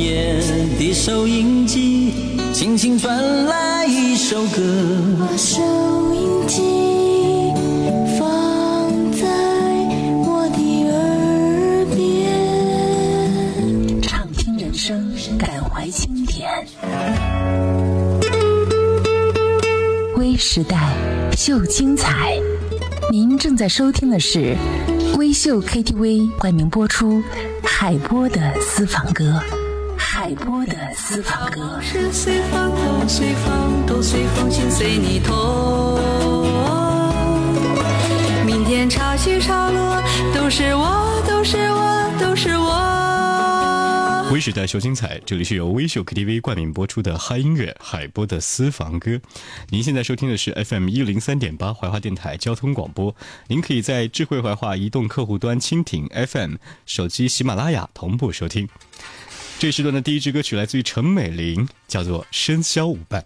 夜的收音机，轻轻传来一首歌。把收音机放在我的耳边，畅听人生，感怀经典。微时代秀精彩，您正在收听的是微秀 KTV 冠名播出海波的私房歌。海波的私房歌。是随风都随风都随风心随你痛。明天潮起潮落，都是我，都是我，都是我。微时代秀精彩，这里是由微秀 KTV 冠名播出的嗨音乐海波的私房歌。您现在收听的是 FM 一零三点八怀化电台交通广播。您可以在智慧怀化移动客户端蜻蜓 FM、手机喜马拉雅同步收听。这时段的第一支歌曲来自于陈美玲，叫做《笙箫舞伴》。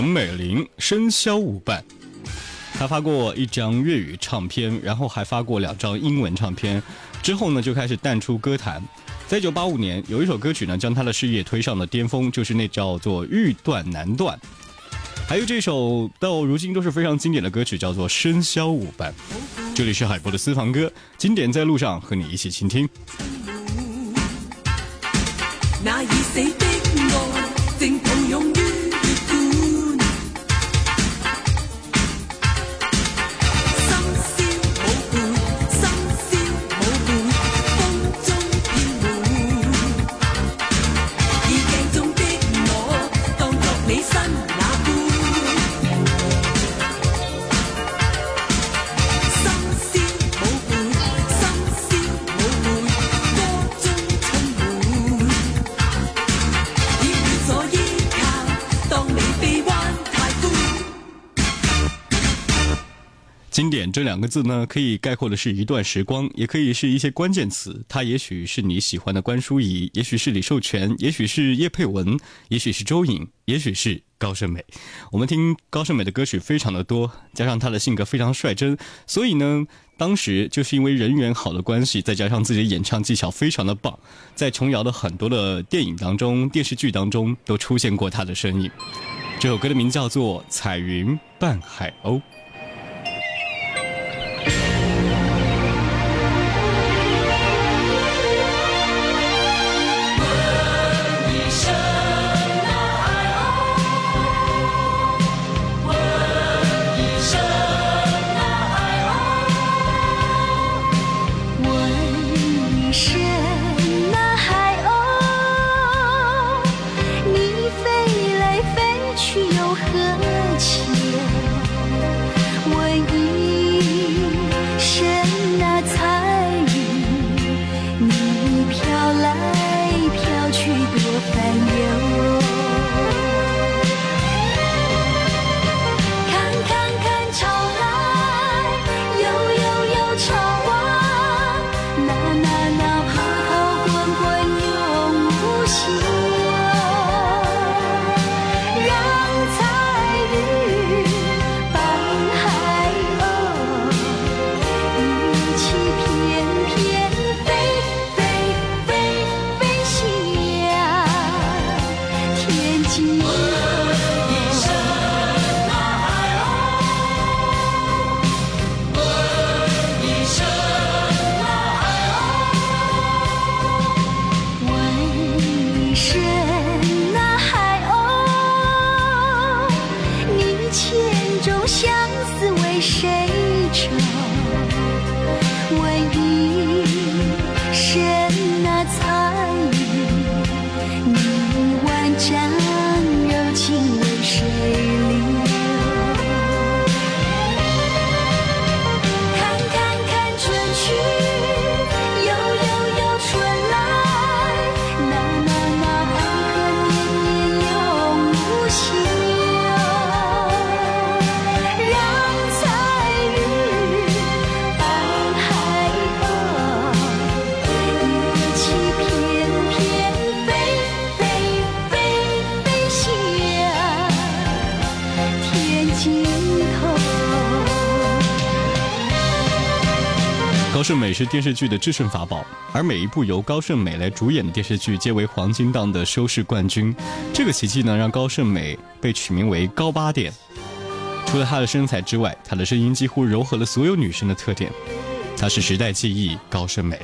陈美玲《笙箫舞伴》，她发过一张粤语唱片，然后还发过两张英文唱片，之后呢就开始淡出歌坛。在一九八五年，有一首歌曲呢将她的事业推上了巅峰，就是那叫做《欲断难断》。还有这首到如今都是非常经典的歌曲，叫做《笙箫舞伴》。这里是海波的私房歌，经典在路上，和你一起倾听。这两个字呢，可以概括的是一段时光，也可以是一些关键词。它也许是你喜欢的关淑怡，也许是李寿全，也许是叶佩文，也许是周颖，也许是高胜美。我们听高胜美的歌曲非常的多，加上她的性格非常率真，所以呢，当时就是因为人缘好的关系，再加上自己的演唱技巧非常的棒，在琼瑶的很多的电影当中、电视剧当中都出现过她的身影。这首歌的名叫做《彩云伴海鸥》。高胜美是电视剧的制胜法宝，而每一部由高胜美来主演的电视剧皆为黄金档的收视冠军。这个奇迹呢，让高胜美被取名为“高八点”。除了她的身材之外，她的声音几乎柔合了所有女生的特点。她是时代记忆，高胜美。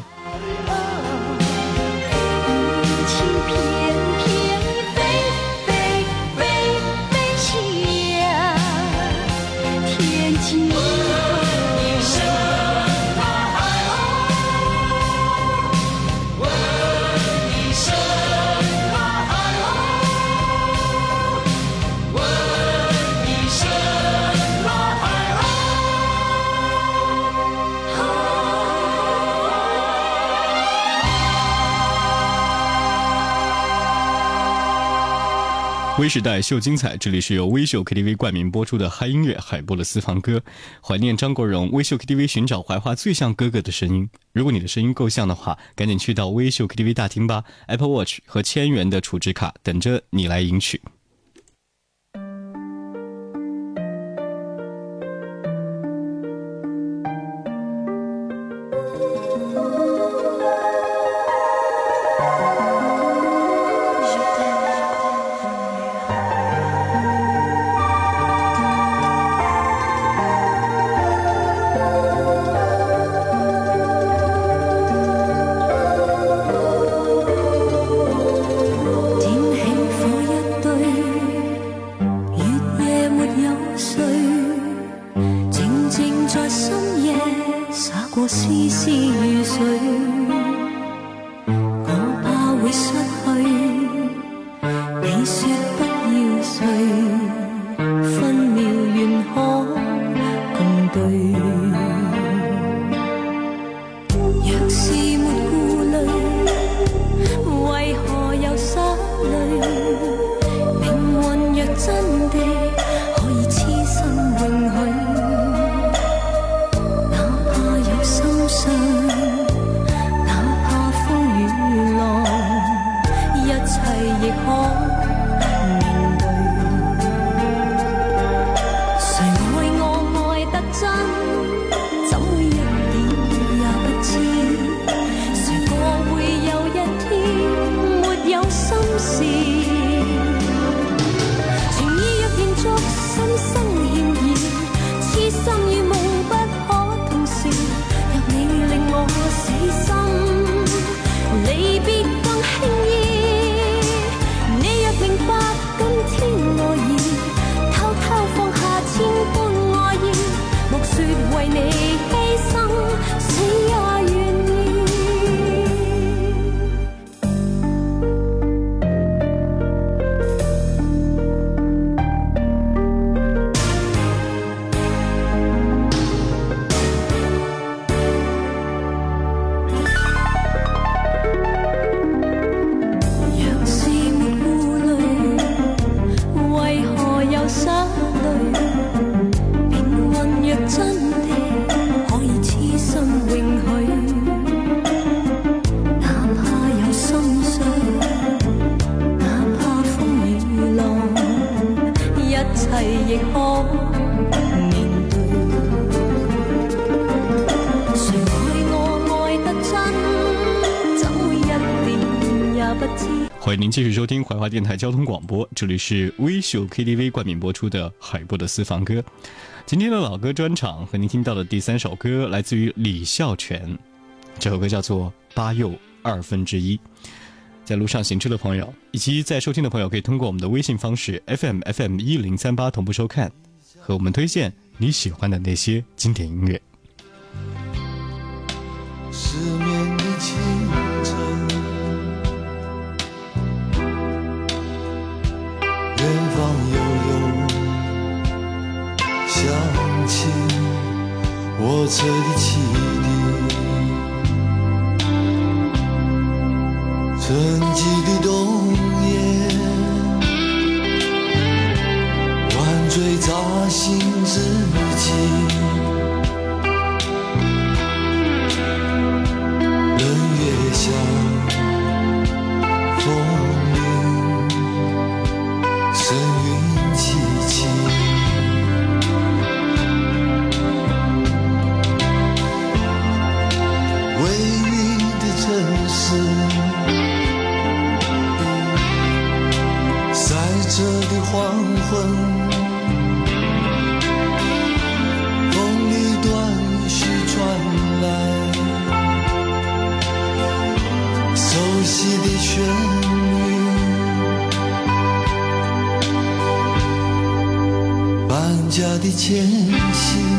微时代秀精彩，这里是由微秀 KTV 冠名播出的嗨音乐海波的私房歌，怀念张国荣。微秀 KTV 寻找怀化最像哥哥的声音。如果你的声音够像的话，赶紧去到微秀 KTV 大厅吧，Apple Watch 和千元的储值卡等着你来赢取。碎，静静在深夜洒过丝丝雨水。欢迎您继续收听怀化电台交通广播，这里是微秀 KTV 冠名播出的海波的私房歌。今天的老歌专场和您听到的第三首歌来自于李孝全，这首歌叫做《八又二分之一》。在路上行车的朋友以及在收听的朋友，可以通过我们的微信方式 FM FM 一零三八同步收看，和我们推荐你喜欢的那些经典音乐。失眠我车的汽笛，沉寂的冬色的黄昏，风里断续传来。熟悉的旋律，搬家的前行，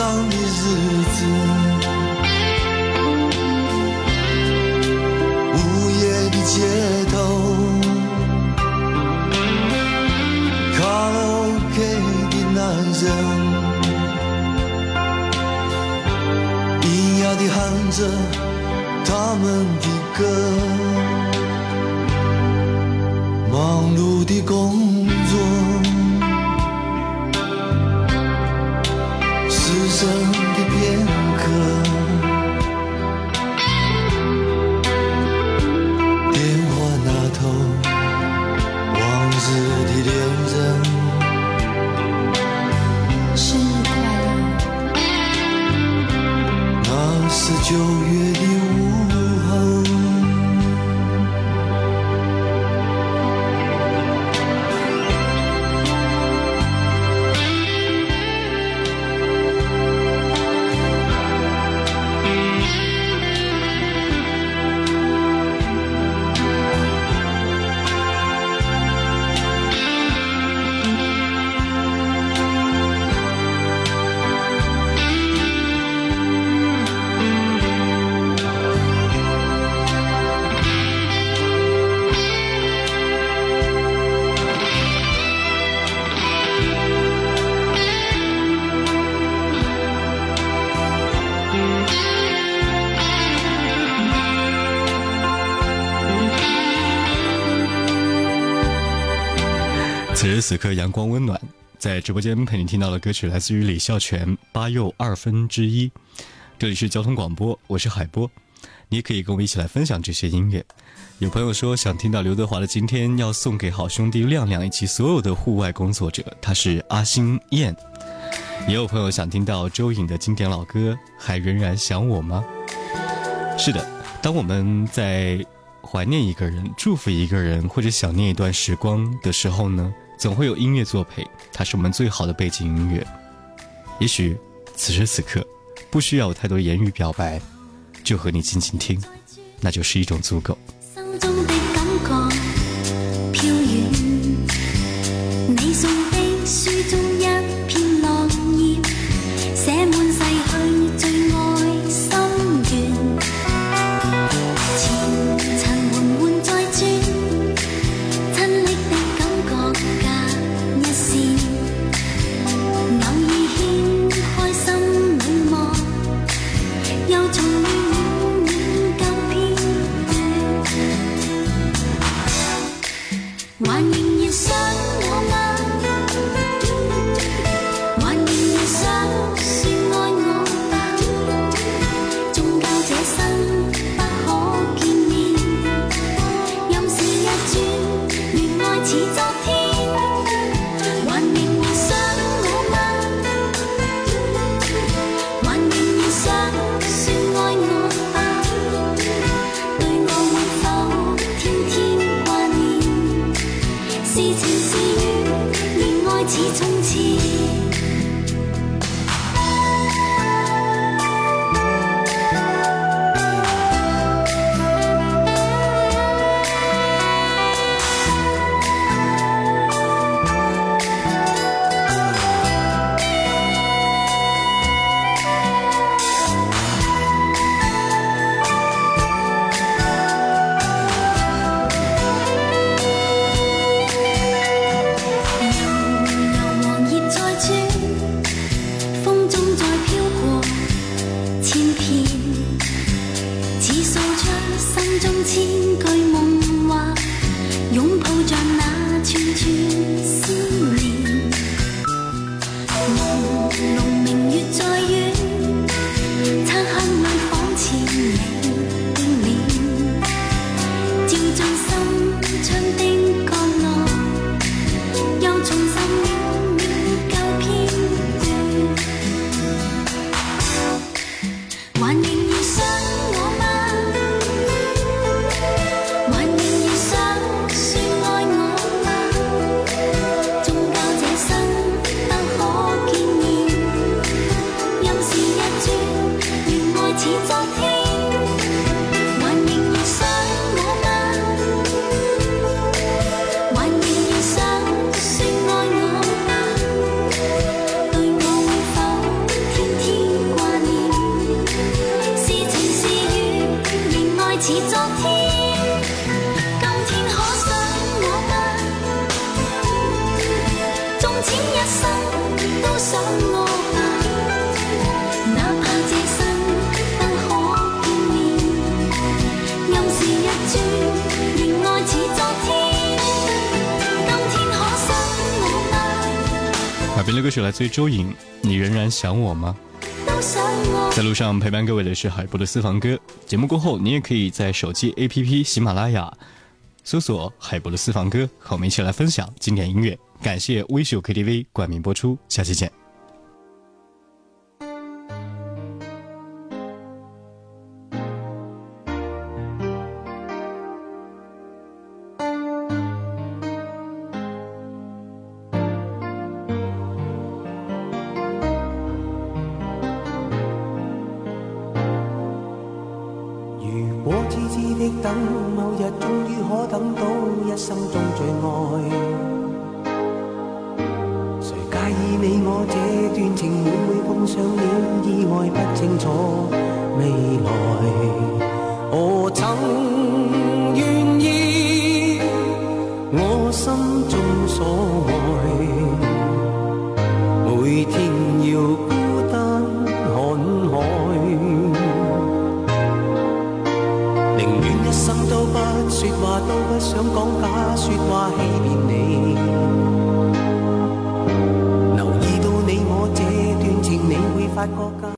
丧的日子，此刻阳光温暖，在直播间陪你听到的歌曲来自于李孝全《八又二分之一》。这里是交通广播，我是海波，你也可以跟我一起来分享这些音乐。有朋友说想听到刘德华的《今天》，要送给好兄弟亮亮以及所有的户外工作者，他是阿星燕。也有朋友想听到周颖的经典老歌，还仍然想我吗？是的，当我们在怀念一个人、祝福一个人或者想念一段时光的时候呢，总会有音乐作陪，它是我们最好的背景音乐。也许此时此刻，不需要有太多言语表白，就和你静静听，那就是一种足够。是情是缘，恋爱似从前。嗎？耳边的歌曲来自于周颖，《你仍然想我吗》。在路上陪伴各位的是海波的私房歌。节目过后，你也可以在手机 APP 喜马拉雅搜索海波的私房歌，和我们一起来分享经典音乐。感谢微秀 KTV 冠名播出，下期见。等，某日终于可等到一生中最爱，谁介意你我这段情每每碰上了意外？不清楚未来。我曾愿意，我心中所爱，发觉。